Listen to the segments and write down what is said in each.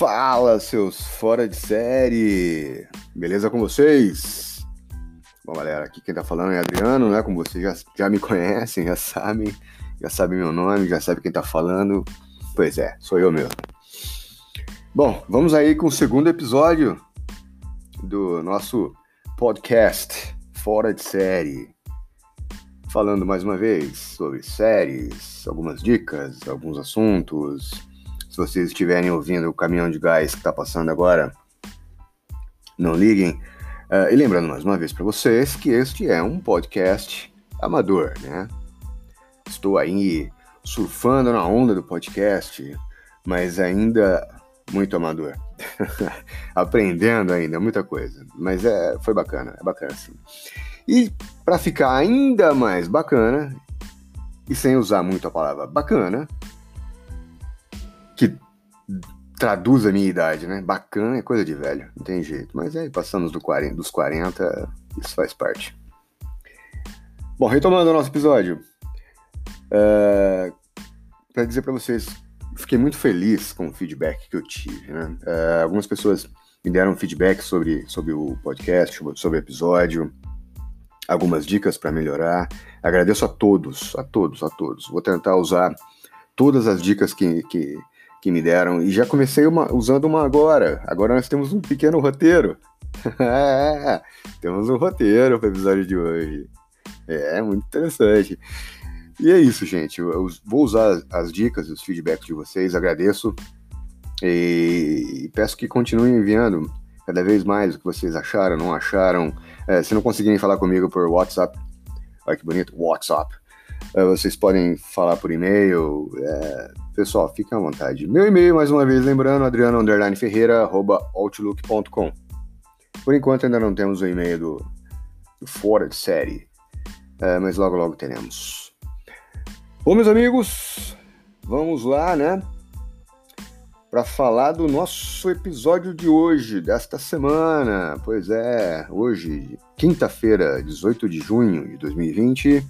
Fala, seus fora de série! Beleza com vocês? Bom, galera, aqui quem tá falando é Adriano, né? Como vocês já, já me conhecem, já sabem, já sabem meu nome, já sabem quem tá falando. Pois é, sou eu mesmo. Bom, vamos aí com o segundo episódio do nosso podcast Fora de Série. Falando mais uma vez sobre séries, algumas dicas, alguns assuntos vocês estiverem ouvindo o caminhão de gás que está passando agora, não liguem. Uh, e lembrando mais uma vez para vocês que este é um podcast amador, né? Estou aí surfando na onda do podcast, mas ainda muito amador. Aprendendo ainda muita coisa, mas é, foi bacana, é bacana sim. E para ficar ainda mais bacana, e sem usar muito a palavra bacana, que traduz a minha idade, né? Bacana é coisa de velho, não tem jeito. Mas aí passamos do 40, dos 40, isso faz parte. Bom, retomando o nosso episódio, uh, é, para dizer para vocês, fiquei muito feliz com o feedback que eu tive. Né? Uh, algumas pessoas me deram feedback sobre, sobre o podcast, sobre o episódio, algumas dicas para melhorar. Agradeço a todos, a todos, a todos. Vou tentar usar todas as dicas que, que, que me deram. E já comecei uma, usando uma agora. Agora nós temos um pequeno roteiro. é, temos um roteiro para o episódio de hoje. É, muito interessante. E é isso, gente. Eu, vou usar as dicas os feedbacks de vocês, agradeço. E peço que continuem enviando cada vez mais o que vocês acharam, não acharam. É, se não conseguirem falar comigo por WhatsApp, olha que bonito, WhatsApp. É, vocês podem falar por e-mail. É, pessoal, fiquem à vontade. Meu e-mail, mais uma vez, lembrando, adriano_ferreira.outlook.com. Por enquanto ainda não temos o e-mail do, do Fora de Série, é, mas logo logo teremos. Bom, meus amigos, vamos lá, né? Para falar do nosso episódio de hoje, desta semana. Pois é, hoje, quinta-feira, 18 de junho de 2020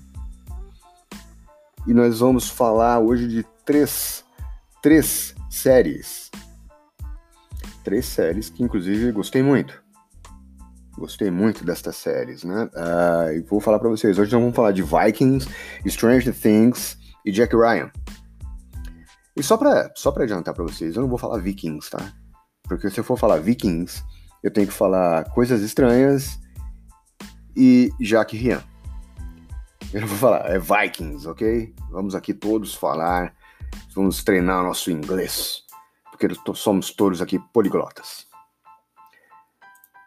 e nós vamos falar hoje de três, três séries. Três séries que, inclusive, gostei muito. Gostei muito destas séries, né? Uh, e vou falar para vocês. Hoje nós vamos falar de Vikings, Stranger Things e Jack Ryan. E só pra, só pra adiantar pra vocês, eu não vou falar Vikings, tá? Porque se eu for falar Vikings, eu tenho que falar Coisas Estranhas e Jack Ryan. Eu não vou falar, é Vikings, ok? Vamos aqui todos falar, vamos treinar nosso inglês, porque somos todos aqui poliglotas.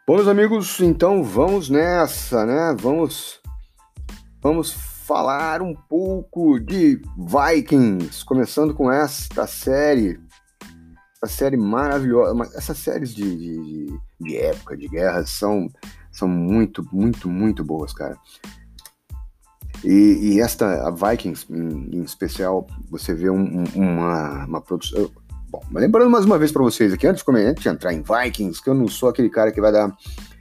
Bom, meus amigos, então vamos nessa, né? Vamos, vamos falar um pouco de Vikings, começando com esta série, essa série maravilhosa. Essas séries de, de, de época, de guerra, são, são muito, muito, muito boas, cara. E, e, esta, a Vikings em, em, especial, você vê um, uma, uma produção. Bom, lembrando mais uma vez para vocês aqui, antes de entrar em Vikings, que eu não sou aquele cara que vai dar,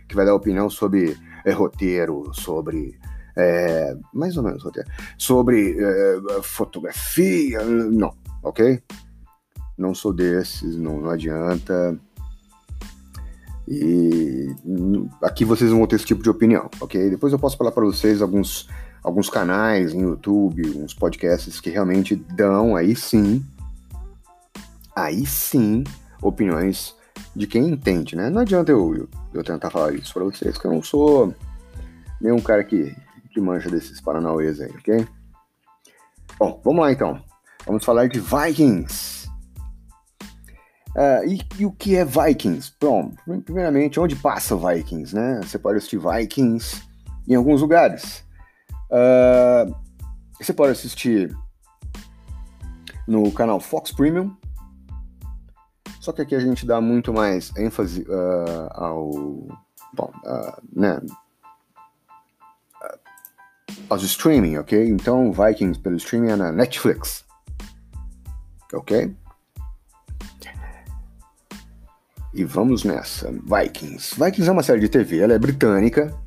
que vai dar opinião sobre é, roteiro, sobre. É, mais ou menos roteiro, sobre é, fotografia, não, ok? Não sou desses, não, não adianta. E aqui vocês vão ter esse tipo de opinião, ok? Depois eu posso falar para vocês alguns alguns canais no YouTube, uns podcasts que realmente dão aí sim, aí sim, opiniões de quem entende, né? Não adianta eu, eu tentar falar isso para vocês, que eu não sou nenhum cara que, que mancha desses paranauês aí, ok? Bom, vamos lá então. Vamos falar de Vikings. Uh, e, e, o que é Vikings? Bom, primeiramente, onde passa Vikings, né? Você pode assistir Vikings em alguns lugares. Uh, você pode assistir no canal Fox Premium. Só que aqui a gente dá muito mais ênfase uh, ao. Bom, uh, né? aos streaming, ok? Então, Vikings pelo streaming é na Netflix. Ok? E vamos nessa. Vikings. Vikings é uma série de TV, ela é britânica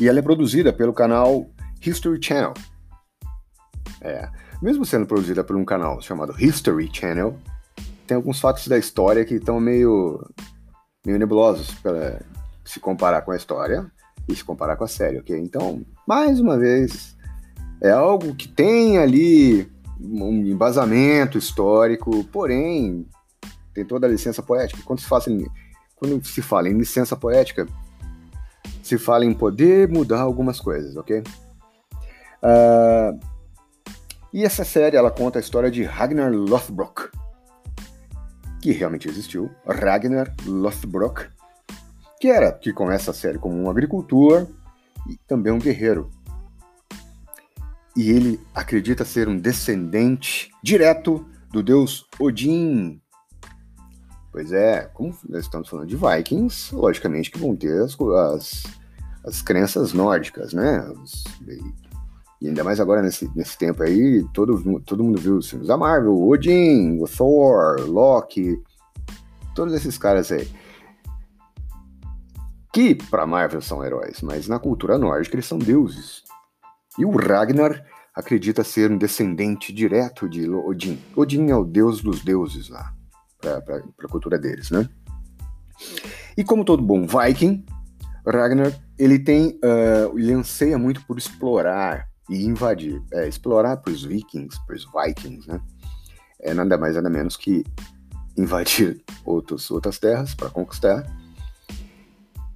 e ela é produzida pelo canal History Channel. É, mesmo sendo produzida por um canal chamado History Channel, tem alguns fatos da história que estão meio, meio nebulosos para se comparar com a história e se comparar com a série, ok? Então, mais uma vez, é algo que tem ali um embasamento histórico, porém tem toda a licença poética. Quando se, em, quando se fala em licença poética, se fala em poder mudar algumas coisas, ok? Uh, e essa série ela conta a história de Ragnar Lothbrok, que realmente existiu, Ragnar Lothbrok, que era que começa a série como um agricultor e também um guerreiro. E ele acredita ser um descendente direto do deus Odin. Pois é, como nós estamos falando de Vikings, logicamente que vão ter as, as, as crenças nórdicas, né? Os, ainda mais agora nesse, nesse tempo aí, todo, todo mundo viu os filmes da Marvel, Odin, o Thor, Loki, todos esses caras aí. Que pra Marvel são heróis, mas na cultura nórdica eles são deuses. E o Ragnar acredita ser um descendente direto de Odin. Odin é o deus dos deuses lá, pra, pra cultura deles, né? E como todo bom viking, Ragnar ele tem, uh, ele anseia muito por explorar e invadir, é, explorar para os vikings, para os vikings, né? É nada mais nada menos que invadir outros, outras terras para conquistar.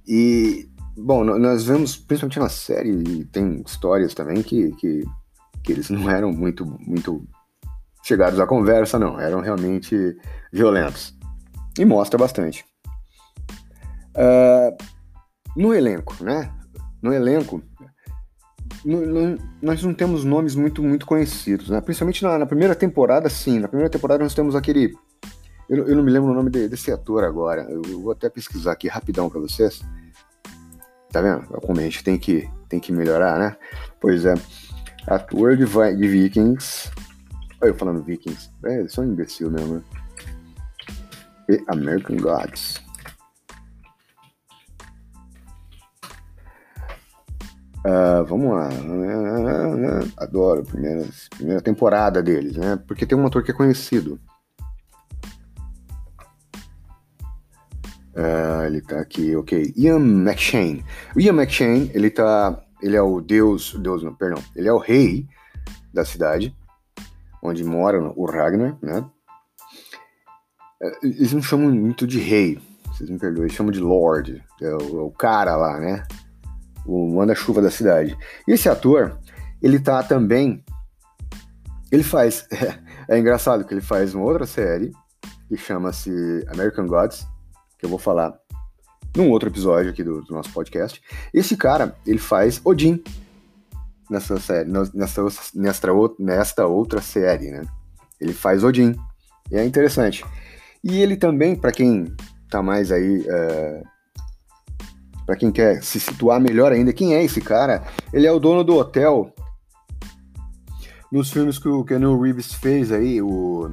E, bom, nós vemos, principalmente na série, tem histórias também que, que, que eles não eram muito, muito chegados à conversa, não, eram realmente violentos. E mostra bastante. Uh, no elenco, né? No elenco, nós não temos nomes muito, muito conhecidos, né? Principalmente na, na, primeira temporada, sim. Na primeira temporada nós temos aquele. Eu, eu não me lembro o nome de, desse ator agora. Eu, vou até pesquisar aqui rapidão para vocês. Tá vendo? Como a gente tem que, tem que melhorar, né? Pois é. Ator de, de Vikings. Olha eu falando Vikings. É, sou um imbecil mesmo, né? E American Gods. Uh, vamos lá. Adoro a primeira, primeira temporada deles, né? Porque tem um ator que é conhecido. Uh, ele tá aqui, ok. Ian McShane. O Ian McShane, ele tá. Ele é o deus. Deus, não, perdão. Ele é o rei da cidade, onde mora o Ragnar, né? Uh, eles não chamam muito de rei, vocês me perdoem, eles chamam de Lord. É o, é o cara lá, né? O manda-chuva da cidade. E esse ator, ele tá também. Ele faz. É, é engraçado que ele faz uma outra série que chama-se American Gods, que eu vou falar num outro episódio aqui do, do, nosso podcast. Esse cara, ele faz Odin nessa série, nessa, nesta, nesta outra série, né? Ele faz Odin. E é interessante. E ele também, para quem tá mais aí. Uh, para quem quer se situar melhor ainda, quem é esse cara? Ele é o dono do hotel. Nos filmes que o Keanu Reeves fez aí, o.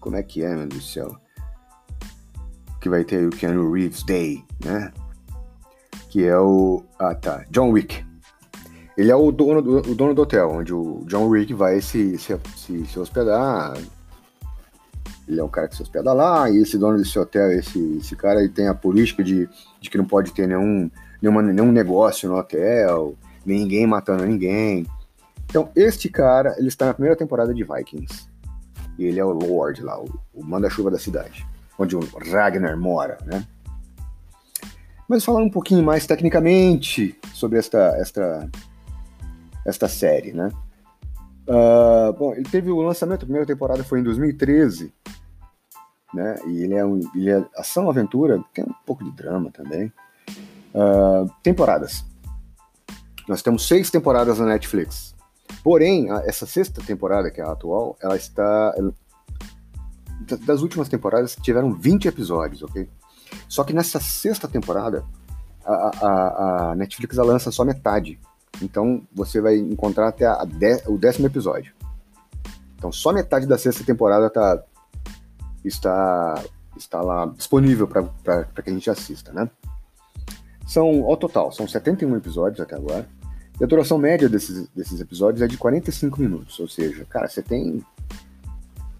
Como é que é, meu Deus do céu? Que vai ter o Keanu Reeves Day, né? Que é o. Ah, tá. John Wick. Ele é o dono do, o dono do hotel, onde o John Wick vai se, se, se, se hospedar, ele é um cara que se hospeda lá, e esse dono desse hotel, esse, esse cara, ele tem a política de, de que não pode ter nenhum, nenhuma, nenhum negócio no hotel, ninguém matando ninguém. Então, este cara, ele está na primeira temporada de Vikings. E ele é o Lord lá, o, o manda-chuva da cidade, onde o Ragnar mora, né? Mas falando um pouquinho mais tecnicamente sobre esta, esta, esta série, né? Uh, bom, ele teve o lançamento, a primeira temporada foi em 2013, né? E ele é, um, ele é ação, aventura, tem um pouco de drama também. Uh, temporadas. Nós temos seis temporadas na Netflix. Porém, essa sexta temporada, que é a atual, ela está. Das últimas temporadas tiveram 20 episódios, ok? Só que nessa sexta temporada, a, a, a Netflix lança só metade. Então você vai encontrar até de, o décimo episódio. Então só metade da sexta temporada tá, está, está lá disponível para que a gente assista, né? São, ao total, são 71 episódios até agora. E a duração média desses, desses episódios é de 45 minutos. Ou seja, cara, você tem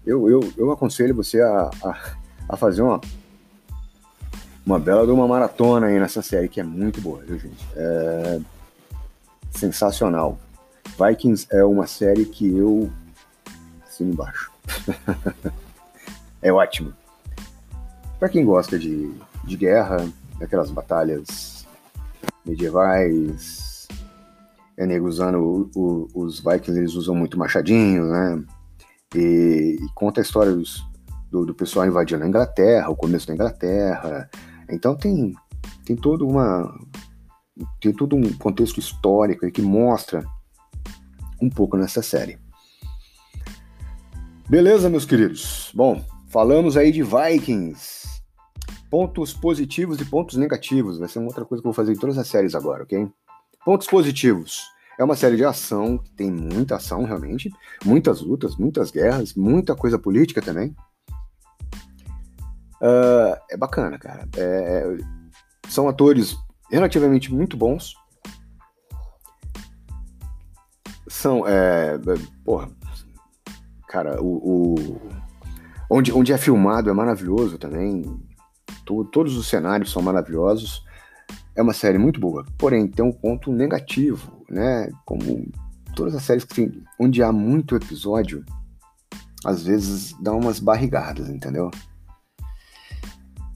eu, eu, eu aconselho você a, a, a fazer uma, uma bela de uma maratona aí nessa série, que é muito boa, viu, gente? É sensacional. Vikings é uma série que eu assino embaixo. é ótimo. Para quem gosta de, de guerra, daquelas batalhas medievais, é nego usando o, o, os Vikings, eles usam muito machadinho, né? E, e conta a história dos, do, do, pessoal invadindo a Inglaterra, o começo da Inglaterra. Então tem, tem todo uma tem todo um contexto histórico que mostra um pouco nessa série. Beleza, meus queridos? Bom, falamos aí de Vikings. Pontos positivos e pontos negativos. Vai ser uma outra coisa que eu vou fazer em todas as séries agora, ok? Pontos positivos. É uma série de ação, que tem muita ação realmente, muitas lutas, muitas guerras, muita coisa política também. Uh, é bacana, cara. É, é, são atores relativamente muito bons. São, é, porra, cara, o, o, onde, onde é filmado é maravilhoso também. todos os cenários são maravilhosos. É uma série muito boa, porém tem um ponto negativo, né? Como todas as séries que tem, onde há muito episódio, às vezes dá umas barrigadas, entendeu?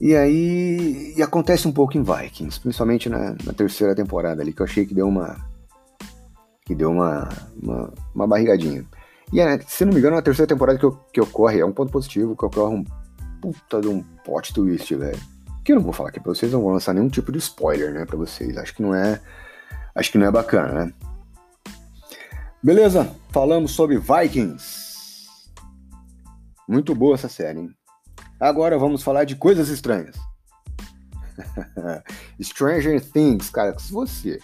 E aí e acontece um pouco em Vikings, principalmente na, na, terceira temporada ali, que eu achei que deu uma. que deu uma, uma, uma barrigadinha. E é, se não me engano, na terceira temporada que, que ocorre, é um ponto positivo, que ocorre um puta de um plot twist, velho. Que eu não vou falar aqui pra vocês, não vou lançar nenhum tipo de spoiler, né, pra vocês. Acho que não é. Acho que não é bacana, né? Beleza, falamos sobre Vikings. Muito boa essa série, hein? Agora vamos falar de coisas estranhas. Stranger Things, cara, se você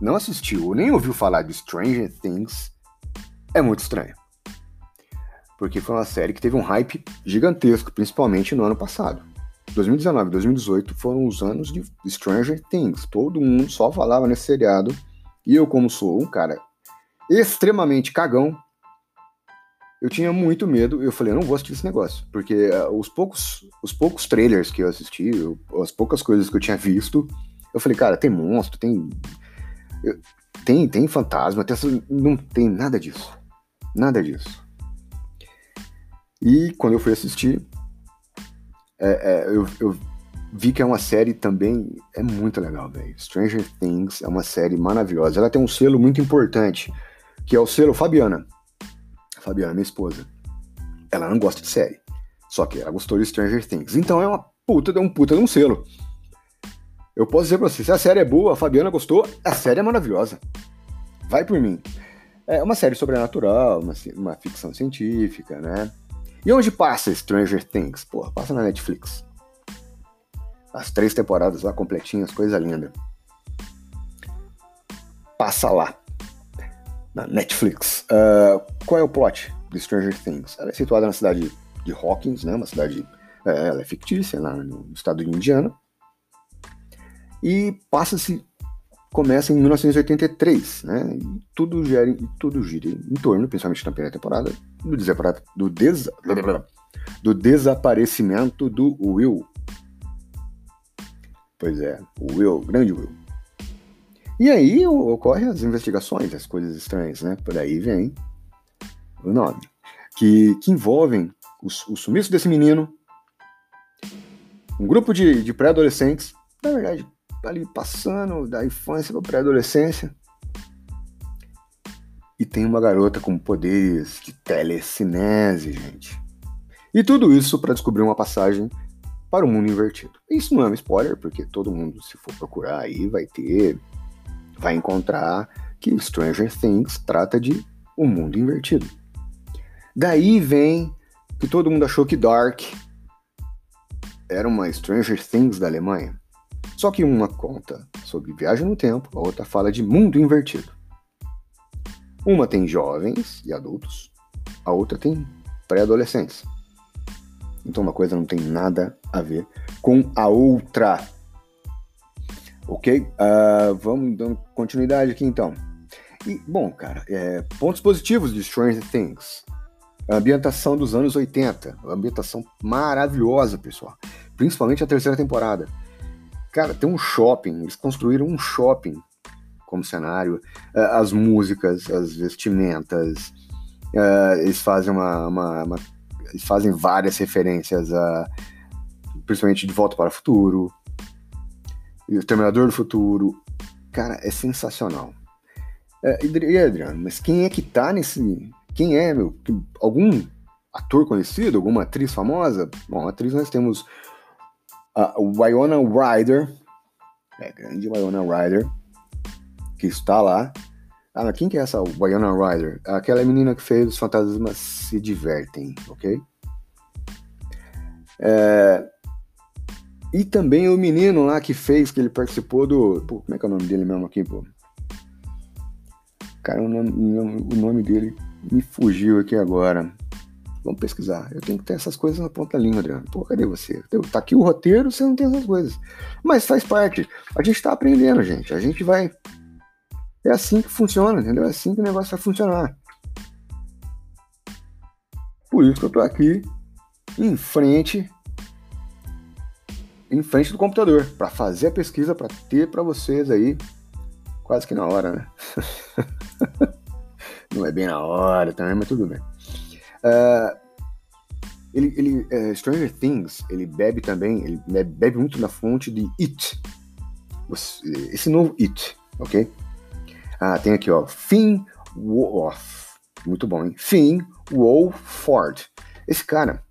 não assistiu ou nem ouviu falar de Stranger Things, é muito estranho. Porque foi uma série que teve um hype gigantesco, principalmente no ano passado. 2019 e 2018 foram os anos de Stranger Things. Todo mundo só falava nesse seriado. E eu, como sou um cara extremamente cagão, eu tinha muito medo. Eu falei, eu não vou assistir esse negócio. Porque uh, os, poucos, os poucos trailers que eu assisti, eu, as poucas coisas que eu tinha visto, eu falei, cara, tem monstro, tem. Eu, tem, tem fantasma, tem, não tem nada disso. Nada disso. E quando eu fui assistir, é, é, eu, eu, vi que é uma série também. É muito legal, velho. Stranger Things é uma série maravilhosa. Ela tem um selo muito importante, que é o selo Fabiana. Fabiana, minha esposa, ela não gosta de série. Só que ela gostou de Stranger Things. Então é uma puta de um puta de um selo. Eu posso dizer pra você, se a série é boa, a Fabiana gostou, a série é maravilhosa. Vai por mim. É uma série sobrenatural, uma, uma ficção científica, né? E onde passa Stranger Things? Pô, passa na Netflix. As três temporadas lá completinhas, coisa linda. Passa lá na Netflix. Uh, qual é o plot de Stranger Things? Ela é situada na cidade de Hawkins, né? Uma cidade, é, ela é fictícia, lá no estado de Indiana. E passa-se, começa em 1983, né? E tudo gira, tudo gira em torno, principalmente na primeira temporada, do, do, des, do desaparecimento do Will. Pois é, o Will, grande Will. E aí ocorrem as investigações, as coisas estranhas, né? Por aí vem o nome. Que, que envolvem o, o sumiço desse menino, um grupo de, de pré-adolescentes, na verdade, ali passando da infância para pré-adolescência. E tem uma garota com poderes de telecinese, gente. E tudo isso para descobrir uma passagem para o mundo invertido. Isso não é um spoiler, porque todo mundo, se for procurar aí, vai ter vai encontrar que Stranger Things trata de um mundo invertido. Daí vem que todo mundo achou que Dark era uma Stranger Things da Alemanha. Só que uma conta sobre viagem no tempo, a outra fala de mundo invertido. Uma tem jovens e adultos, a outra tem pré-adolescentes. Então uma coisa não tem nada a ver com a outra. Ok? Uh, vamos dando continuidade aqui então. E, bom, cara, é, pontos positivos de Stranger Things. A ambientação dos anos 80. Uma ambientação maravilhosa, pessoal. Principalmente a terceira temporada. Cara, tem um shopping. Eles construíram um shopping como cenário. É, as músicas, as vestimentas. É, eles fazem uma, uma, uma eles fazem várias referências a principalmente de Volta para o Futuro, e o Terminador do Futuro. Cara, é sensacional. É, e Adriano, mas quem é que tá nesse. Quem é, meu? Algum ator conhecido? Alguma atriz famosa? Bom, atriz nós temos a Wyona Ryder, é, grande Wyona Ryder, que está lá. Ah, quem que é essa Wyona Ryder? Aquela menina que fez Os Fantasmas Se Divertem, ok? É, e também o menino lá que fez, que ele participou do. Pô, como é que é o nome dele mesmo aqui, pô? Cara, o nome, o nome dele me fugiu aqui agora. Vamos pesquisar. Eu tenho que ter essas coisas na ponta da língua, Adriano. Pô, cadê você? Tá aqui o roteiro, você não tem essas coisas. Mas faz parte. A gente tá aprendendo, gente. A gente vai. É assim que funciona, entendeu? É assim que o negócio vai funcionar. Por isso que eu tô aqui em frente em frente do computador para fazer a pesquisa, para ter para vocês aí quase que na hora, né? Não é bem na hora também, mas tudo bem. Uh, ele, ele uh, Stranger Things, ele bebe também, ele bebe muito na fonte de It. Esse novo It, ok? Ah, tem aqui, ó, Finn Wolf. Muito bom, hein? Finn Wolford. Esse cara,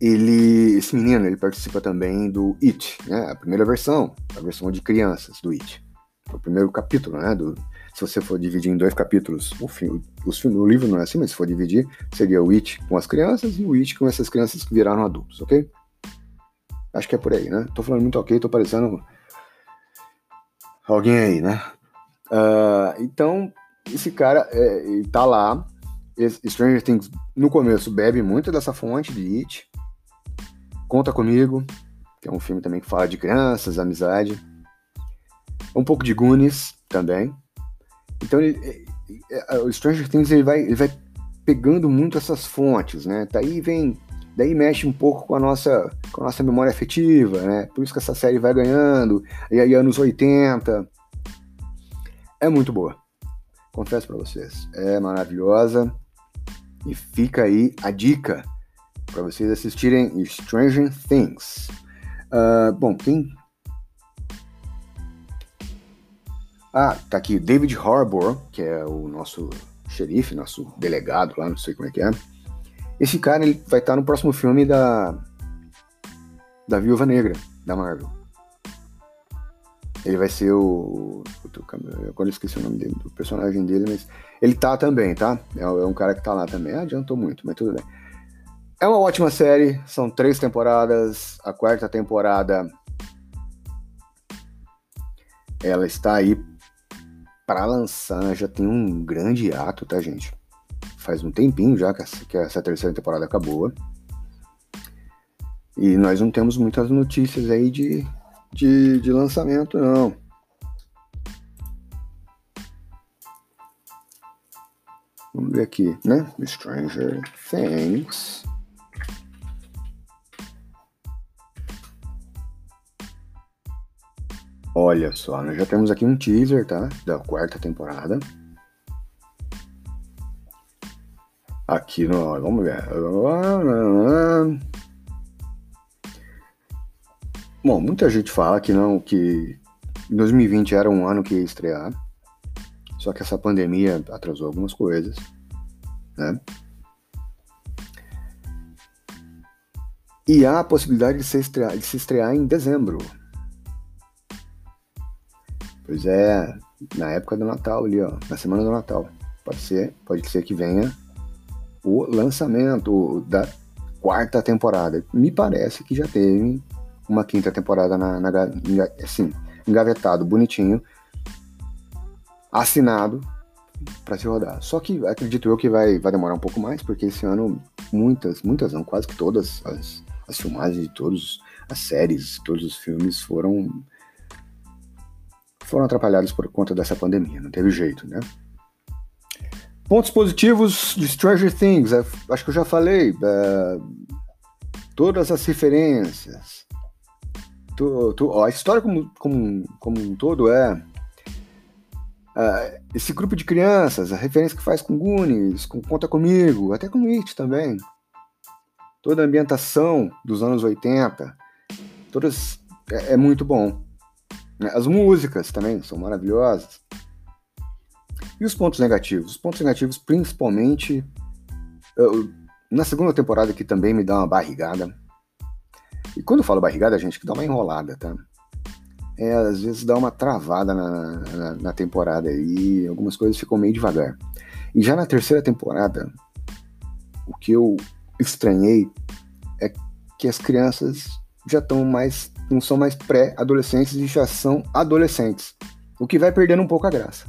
ele, esse menino, ele participa também do It, né? A primeira versão, a versão de crianças do It. O primeiro capítulo, né? Do, se você for dividir em dois capítulos, o, filme, o, livro não é assim, mas se for dividir, seria o It com as crianças e o It com essas crianças que viraram adultos, ok? Acho que é por aí, né? Tô falando muito ok, tô parecendo alguém aí, né? Uh, então, esse cara, é, tá lá. Stranger Things, no começo, bebe muito dessa fonte de It. Conta Comigo, que é um filme também que fala de crianças, amizade. Um pouco de Goonies também. Então, ele, é, é, o Stranger Things ele vai, ele vai pegando muito essas fontes, né? Daí vem, daí mexe um pouco com a nossa, com a nossa memória afetiva, né? Por isso que essa série vai ganhando. E aí anos 80. É muito boa. Confesso para vocês, é maravilhosa. E fica aí a dica para vocês assistirem Stranger Things. Uh, bom, quem. Ah, tá aqui David Harbour, que é o nosso xerife, nosso delegado lá, não sei como é que é. Esse cara ele vai estar no próximo filme da da Viúva Negra da Marvel. Ele vai ser o. Agora eu esqueci o nome dele, do personagem dele, mas ele tá também, tá? É, é um cara que tá lá também. Ah, adiantou muito, mas tudo bem. É uma ótima série, são três temporadas. A quarta temporada ela está aí para lançar, já tem um grande ato, tá, gente? Faz um tempinho já que essa, que essa terceira temporada acabou. E nós não temos muitas notícias aí de, de, de lançamento, não. Vamos ver aqui, né? Stranger Things. Olha só, nós já temos aqui um teaser, tá? Da quarta temporada. Aqui no. Vamos ver. Bom, muita gente fala que não, que 2020 era um ano que ia estrear. Só que essa pandemia atrasou algumas coisas, né? E há a possibilidade de se estrear, de se estrear em dezembro. Pois é, na época do Natal ali, ó, na semana do Natal. Pode ser, pode ser que venha o lançamento da quarta temporada. Me parece que já teve uma quinta temporada na, na assim, engavetado, bonitinho, assinado para se rodar. Só que acredito eu que vai, vai demorar um pouco mais, porque esse ano muitas, muitas não, quase que todas as, as filmagens de todas as séries, todos os filmes foram foram atrapalhados por conta dessa pandemia, não teve jeito, né? Pontos positivos de Stranger Things, é, acho que eu já falei. É, todas as referências. Tu, tu, a história como, como, como um todo é Uh, esse grupo de crianças, a referência que faz com Goonies, com Conta Comigo, até com It também. Toda a ambientação dos anos 80, todas é, é muito bom. Né? As músicas também são maravilhosas. E os pontos negativos? Os pontos negativos, principalmente, eu, na segunda temporada, que também me dá uma barrigada. E quando eu falo barrigada, gente, que dá uma enrolada, tá? é, às vezes dá uma travada na, na, na temporada e algumas coisas ficam meio devagar. E já na terceira temporada, o que eu estranhei é que as crianças já estão mais, não são mais pré-adolescentes e já são adolescentes, o que vai perdendo um pouco a graça.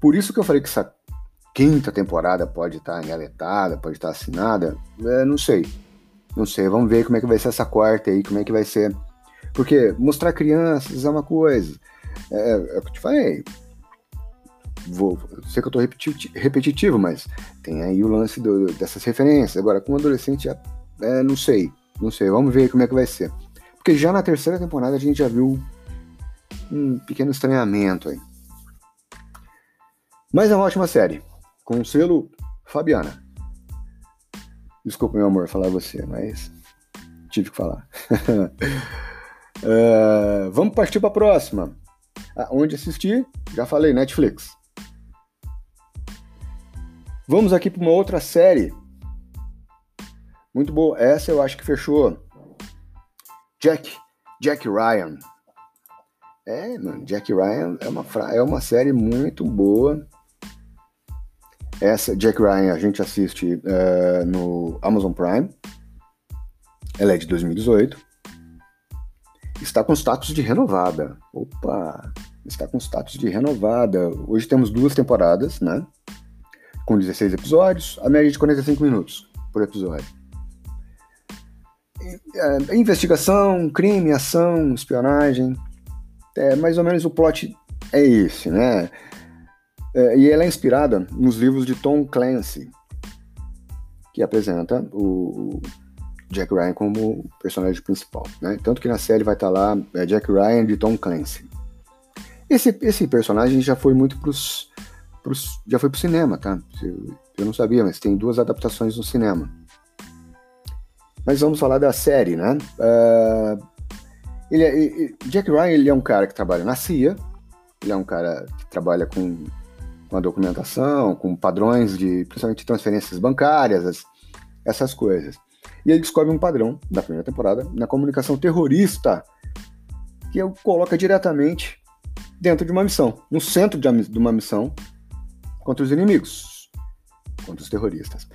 Por isso que eu falei que essa quinta temporada pode estar engaletada, pode estar assinada, é, não sei. Não sei, vamos ver como é que vai ser essa quarta aí, como é que vai ser porque mostrar crianças é uma coisa. É, é o que eu te falei. Vou, sei que eu tô repetitivo, mas tem aí o lance do, dessas referências. Agora, com adolescente, já, é, não sei. Não sei, vamos ver como é que vai ser. Porque já na terceira temporada a gente já viu um pequeno estranhamento aí. Mas é uma ótima série. Com o selo Fabiana. Desculpa, meu amor, falar você, mas tive que falar. Uh, vamos partir para a próxima. Ah, onde assistir? Já falei, Netflix. Vamos aqui para uma outra série. Muito boa. Essa eu acho que fechou. Jack, Jack Ryan. É, mano, Jack Ryan é uma, é uma série muito boa. Essa, Jack Ryan, a gente assiste uh, no Amazon Prime. Ela é de 2018 está com status de renovada. Opa, está com status de renovada. Hoje temos duas temporadas, né? Com 16 episódios, a média de 45 minutos por episódio. É, investigação, crime, ação, espionagem. É, mais ou menos o plot é esse, né? É, e ela é inspirada nos livros de Tom Clancy, que apresenta o Jack Ryan como personagem principal, né? Tanto que na série vai estar tá lá é Jack Ryan de Tom Clancy. Esse, esse personagem já foi muito pros, pros já foi pro cinema, tá? Eu não sabia, mas tem duas adaptações no cinema. Mas vamos falar da série, né? Uh, ele é, Jack Ryan ele é um cara que trabalha na CIA, ele é um cara que trabalha com, com a documentação, com padrões de, principalmente transferências bancárias, essas coisas. E ele descobre um padrão da primeira temporada na comunicação terrorista que o coloca diretamente dentro de uma missão, no centro de uma missão contra os inimigos, contra os terroristas.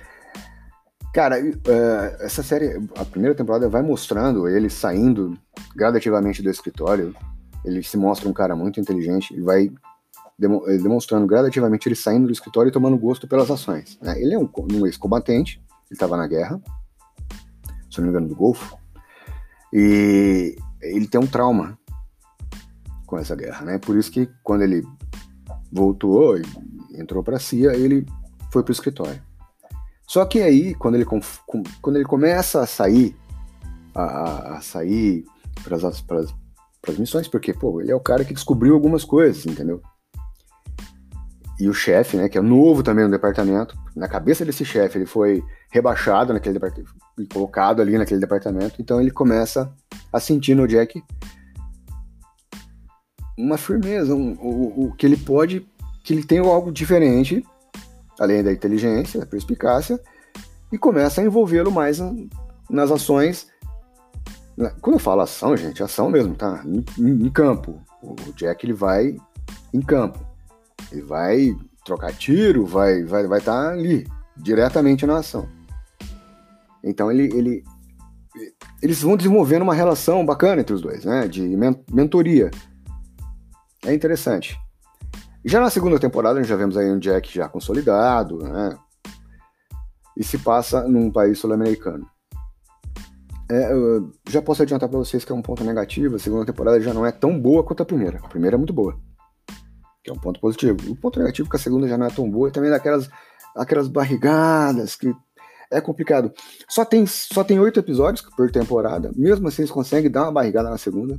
Cara, é, essa série, a primeira temporada vai mostrando ele saindo gradativamente do escritório. Ele se mostra um cara muito inteligente e vai demonstrando gradativamente ele saindo do escritório e tomando gosto pelas ações. Né? Ele é um, um ex-combatente, ele estava na guerra, se não me engano, do Golfo. E ele tem um trauma com essa guerra, né? Por isso que quando ele voltou e entrou para a CIA, ele foi para o escritório. Só que aí, quando ele, quando ele começa a sair, a, a sair para as missões, porque, pô, ele é o cara que descobriu algumas coisas, entendeu? E o chefe, né, que é novo também no departamento, na cabeça desse chefe, ele foi rebaixado naquele departamento colocado ali naquele departamento. Então ele começa a sentir no Jack uma firmeza, um, o, o, que ele pode, que ele tem algo diferente, além da inteligência, da perspicácia, e começa a envolvê-lo mais nas ações. Quando eu falo ação, gente, ação mesmo, tá? Em, em, em campo. O Jack ele vai em campo. Ele vai trocar tiro, vai vai vai estar tá ali diretamente na ação. Então ele, ele eles vão desenvolvendo uma relação bacana entre os dois, né? De mentoria. É interessante. Já na segunda temporada, nós já vemos aí um Jack já consolidado, né? E se passa num país sul-americano. É, já posso adiantar para vocês que é um ponto negativo. A segunda temporada já não é tão boa quanto a primeira. A primeira é muito boa, que é um ponto positivo. O ponto negativo é que a segunda já não é tão boa e também daquelas aquelas barrigadas que é complicado. Só tem só tem oito episódios por temporada. Mesmo assim, eles conseguem dar uma barrigada na segunda.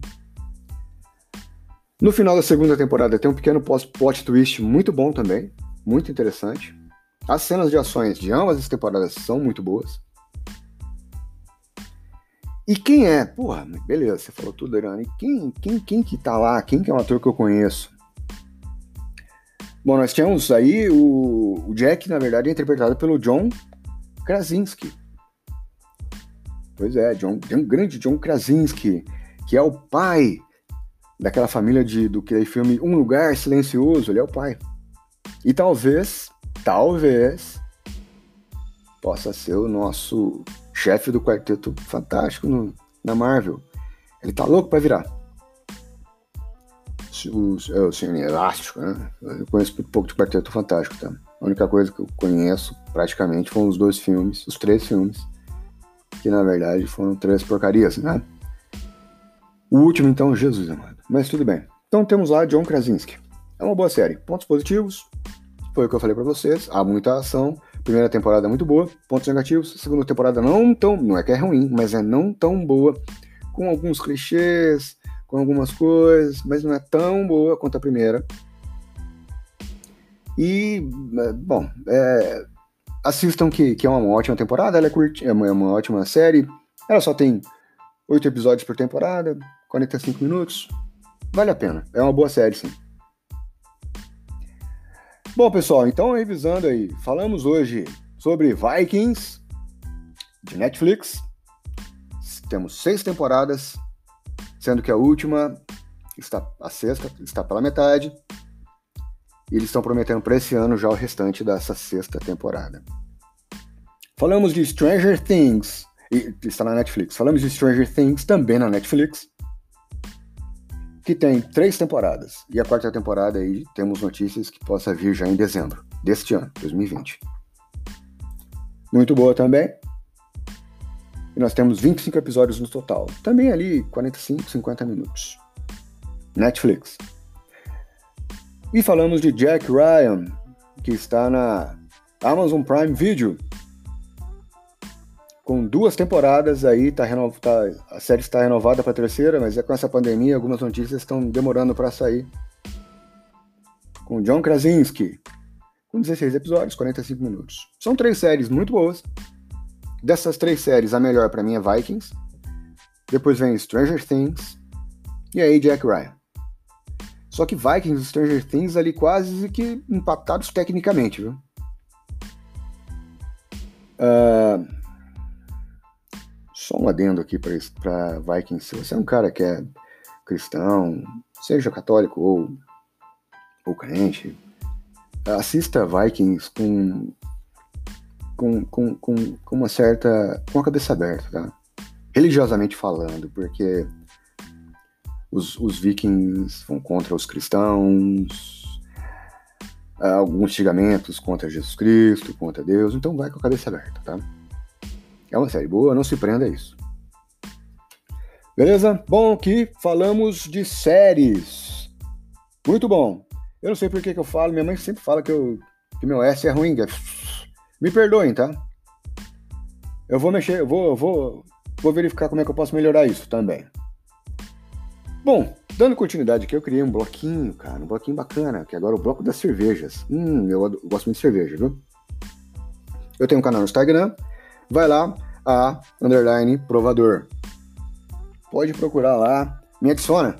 No final da segunda temporada tem um pequeno plot twist muito bom também, muito interessante. As cenas de ações de ambas as temporadas são muito boas. E quem é? Porra, beleza, você falou tudo, Irani. Quem, quem, quem que tá lá? Quem que é um ator que eu conheço? Bom, nós tínhamos aí o, o Jack, na verdade, interpretado pelo John Krasinski. Pois é, John, um grande John Krasinski, que é o pai daquela família de, do que filme Um Lugar Silencioso, ele é o pai. E talvez, talvez, possa ser o nosso chefe do Quarteto Fantástico no, na Marvel. Ele tá louco para virar. O, é o Senhor Elástico, né? Eu conheço um pouco de Quarteto Fantástico, tá? A única coisa que eu conheço praticamente foram os dois filmes, os três filmes, que na verdade foram três porcarias, né? O último, então, Jesus amado. Mas tudo bem. Então temos lá John Krasinski. É uma boa série. Pontos positivos, foi o que eu falei para vocês. Há muita ação. Primeira temporada muito boa. Pontos negativos. Segunda temporada não tão. Não é que é ruim, mas é não tão boa. Com alguns clichês, com algumas coisas, mas não é tão boa quanto a primeira. E, é, bom, é, assistam que, que é uma ótima temporada, ela é, curti, é, uma, é uma ótima série. Ela só tem oito episódios por temporada, 45 minutos. Vale a pena. É uma boa série, sim. Bom, pessoal, então revisando aí, falamos hoje sobre Vikings de Netflix. Temos seis temporadas, sendo que a última está a sexta está pela metade. E eles estão prometendo para esse ano já o restante dessa sexta temporada. Falamos de Stranger Things, e está na Netflix. Falamos de Stranger Things também na Netflix que tem três temporadas. E a quarta temporada aí temos notícias que possa vir já em dezembro deste ano, 2020. Muito boa também. E nós temos 25 episódios no total. Também ali 45, 50 minutos. Netflix. E falamos de Jack Ryan, que está na Amazon Prime Video com duas temporadas aí, tá renov... tá... a série está renovada para terceira, mas é com essa pandemia, algumas notícias estão demorando para sair. Com John Krasinski, com 16 episódios, 45 minutos. São três séries muito boas. Dessas três séries, a melhor para mim é Vikings. Depois vem Stranger Things. E aí Jack Ryan. Só que Vikings e Stranger Things ali quase que impactados tecnicamente, viu? Uh, só um adendo aqui para Vikings. Se você é um cara que é cristão, seja católico ou, ou crente, assista Vikings com, com, com, com, com uma certa. com a cabeça aberta, tá? Religiosamente falando, porque os, os vikings vão contra os cristãos, alguns xingamentos contra Jesus Cristo, contra Deus, então vai com a cabeça aberta, tá? É uma série boa, não se prenda a isso. Beleza? Bom, aqui falamos de séries. Muito bom. Eu não sei por que, que eu falo, minha mãe sempre fala que, eu, que meu S é ruim. É... Me perdoem, tá? Eu vou mexer, eu vou, eu vou, vou verificar como é que eu posso melhorar isso também. Bom, dando continuidade aqui, eu criei um bloquinho, cara, um bloquinho bacana, que agora é o bloco das cervejas. Hum, eu, eu gosto muito de cerveja, viu? Eu tenho um canal no Instagram, vai lá, a underline provador. Pode procurar lá, me adiciona,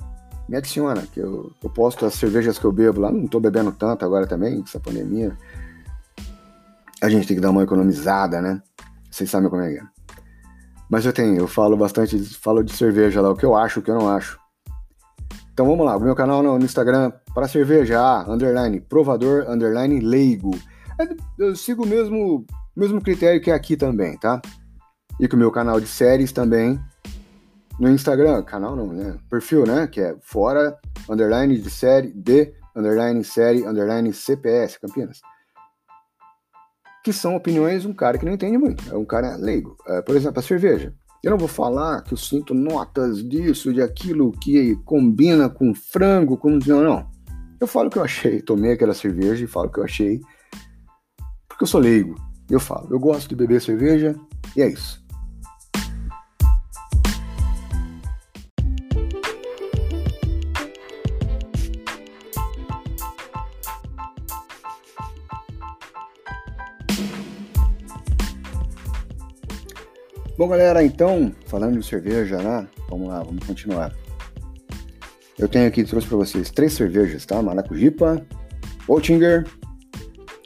me adiciona, que eu, eu posto as cervejas que eu bebo lá, não tô bebendo tanto agora também, essa pandemia. A gente tem que dar uma economizada, né? Vocês sabem como é que é. Mas eu tenho, eu falo bastante, falo de cerveja lá, o que eu acho, o que eu não acho. Então vamos lá, o meu canal no, Instagram, para cerveja, a, underline, provador, underline, leigo. É, eu sigo o mesmo critério que aqui também, tá? E com o meu canal de séries também no Instagram, canal não, né? Perfil, né? Que é fora, underline de série, de, underline série, underline CPS, Campinas. Que são opiniões de um cara que não entende muito, é um cara leigo. É, por exemplo, a cerveja. Eu não vou falar que eu sinto notas disso, de aquilo que combina com frango, com. Não, não. Eu falo o que eu achei. Tomei aquela cerveja e falo o que eu achei porque eu sou leigo. Eu falo, eu gosto de beber cerveja e é isso. Bom, galera, então, falando de cerveja, né? Vamos lá, vamos continuar. Eu tenho aqui, trouxe para vocês três cervejas, tá? Maracujipa, Oettinger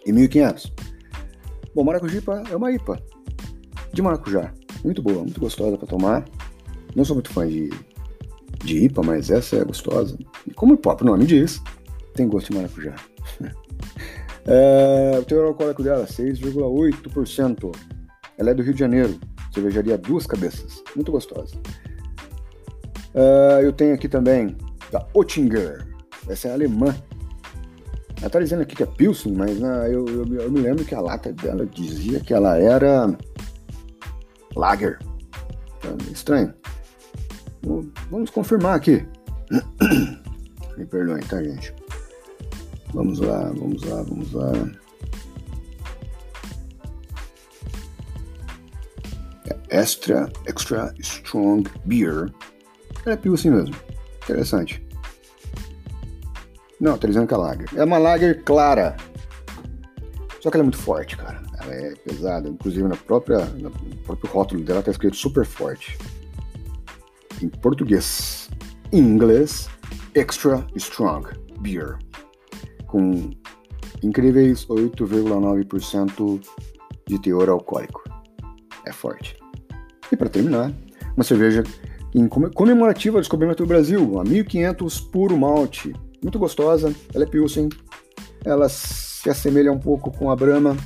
e 1500. Bom, Maracujipa é uma IPA de maracujá. Muito boa, muito gostosa para tomar. Não sou muito fã de, de IPA, mas essa é gostosa. E como o próprio nome diz, tem gosto de maracujá. é, o teor alcoólico dela, 6,8%. Ela é do Rio de Janeiro cervejaria Duas Cabeças, muito gostosa. Uh, eu tenho aqui também da Oettinger, essa é alemã. Ela tá dizendo aqui que é Pilsen, mas né, eu, eu, eu, me lembro que a lata dela dizia que ela era Lager. É estranho. Vamos confirmar aqui. Me perdoem, tá, gente? Vamos lá, vamos lá, vamos lá. Extra, Extra Strong Beer. É Pilsen mesmo. Interessante. Não, tá dizendo que é lager. É uma lager clara. Só que ela é muito forte, cara. Ela é pesada. Inclusive na própria, no próprio rótulo dela tá escrito super forte. Em português. Em inglês, Extra Strong Beer. Com incríveis 8,9% de teor alcoólico. É forte. E para terminar, uma cerveja em comemorativa ao descobrimento do Brasil, a 1500 puro malte. Muito gostosa, ela é Pilsen, ela se assemelha um pouco com a Brahma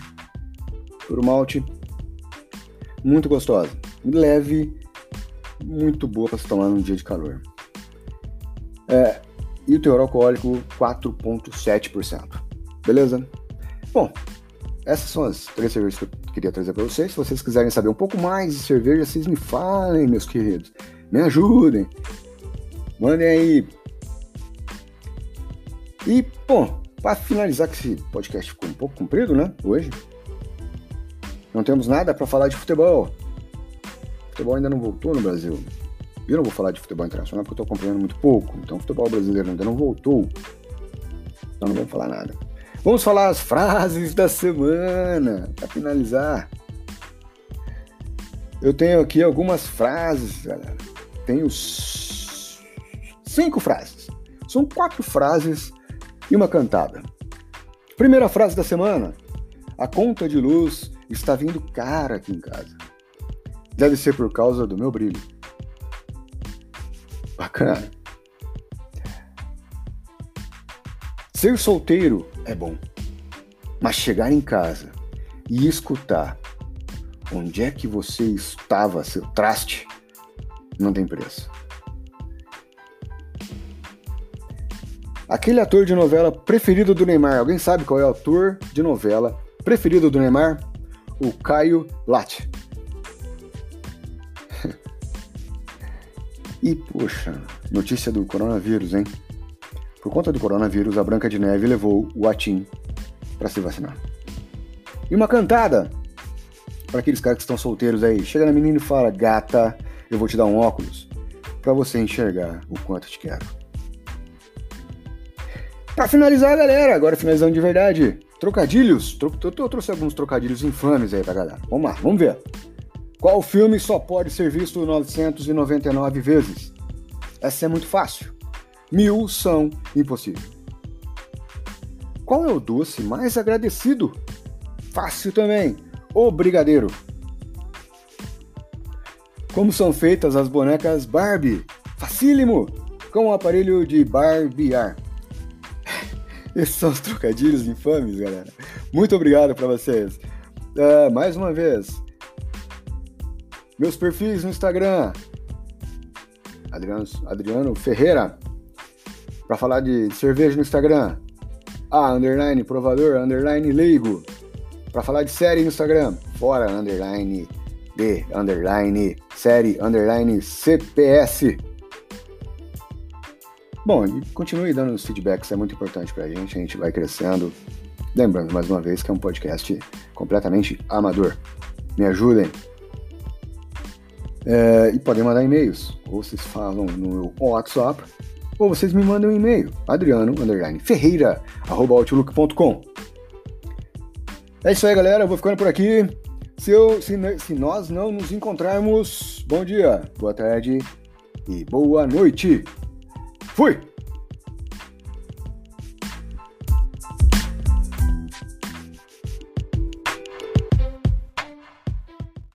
puro malte. Muito gostosa, leve, muito boa para se tomar num dia de calor. É, e o teor alcoólico 4,7%. Beleza? Bom, essas são as três cervejas que eu queria trazer para vocês. Se vocês quiserem saber um pouco mais de cerveja, vocês me falem, meus queridos. Me ajudem. Mandem aí. E, bom, para finalizar, que esse podcast ficou um pouco comprido, né? Hoje. Não temos nada para falar de futebol. Futebol ainda não voltou no Brasil. Eu não vou falar de futebol internacional porque eu estou acompanhando muito pouco. Então, futebol brasileiro ainda não voltou. Então, não vamos falar nada. Vamos falar as frases da semana, para finalizar. Eu tenho aqui algumas frases, galera. Tenho cinco frases. São quatro frases e uma cantada. Primeira frase da semana. A conta de luz está vindo cara aqui em casa. Deve ser por causa do meu brilho. Bacana. Ser solteiro é bom, mas chegar em casa e escutar onde é que você estava, seu traste, não tem preço. Aquele ator de novela preferido do Neymar, alguém sabe qual é o ator de novela preferido do Neymar? O Caio Latte. e, poxa, notícia do coronavírus, hein? Por conta do coronavírus, a Branca de Neve levou o Atim para se vacinar. E uma cantada para aqueles caras que estão solteiros aí. Chega na menina e fala: Gata, eu vou te dar um óculos para você enxergar o quanto te quero. Para finalizar, galera, agora finalizando de verdade. Trocadilhos. Eu trouxe alguns trocadilhos infames aí pra galera. Vamos lá, vamos ver. Qual filme só pode ser visto 999 vezes? Essa é muito fácil mil são impossível. Qual é o doce mais agradecido? Fácil também, o brigadeiro. Como são feitas as bonecas Barbie? Facílimo, com o aparelho de barbear. Esses são os trocadilhos infames, galera. Muito obrigado para vocês. Uh, mais uma vez, meus perfis no Instagram, Adriano, Adriano Ferreira, para falar de cerveja no Instagram, A underline provador, underline leigo. Para falar de série no Instagram, fora underline D, underline série, underline CPS. Bom, e continue dando os feedbacks, é muito importante pra gente, a gente vai crescendo. Lembrando mais uma vez que é um podcast completamente amador. Me ajudem. É, e podem mandar e-mails. Ou vocês falam no WhatsApp, ou vocês me mandam um e-mail. Adriano Ferreira, arroba outlook.com. É isso aí, galera. Eu vou ficando por aqui. Se, eu, se, se nós não nos encontrarmos, bom dia, boa tarde e boa noite. Fui!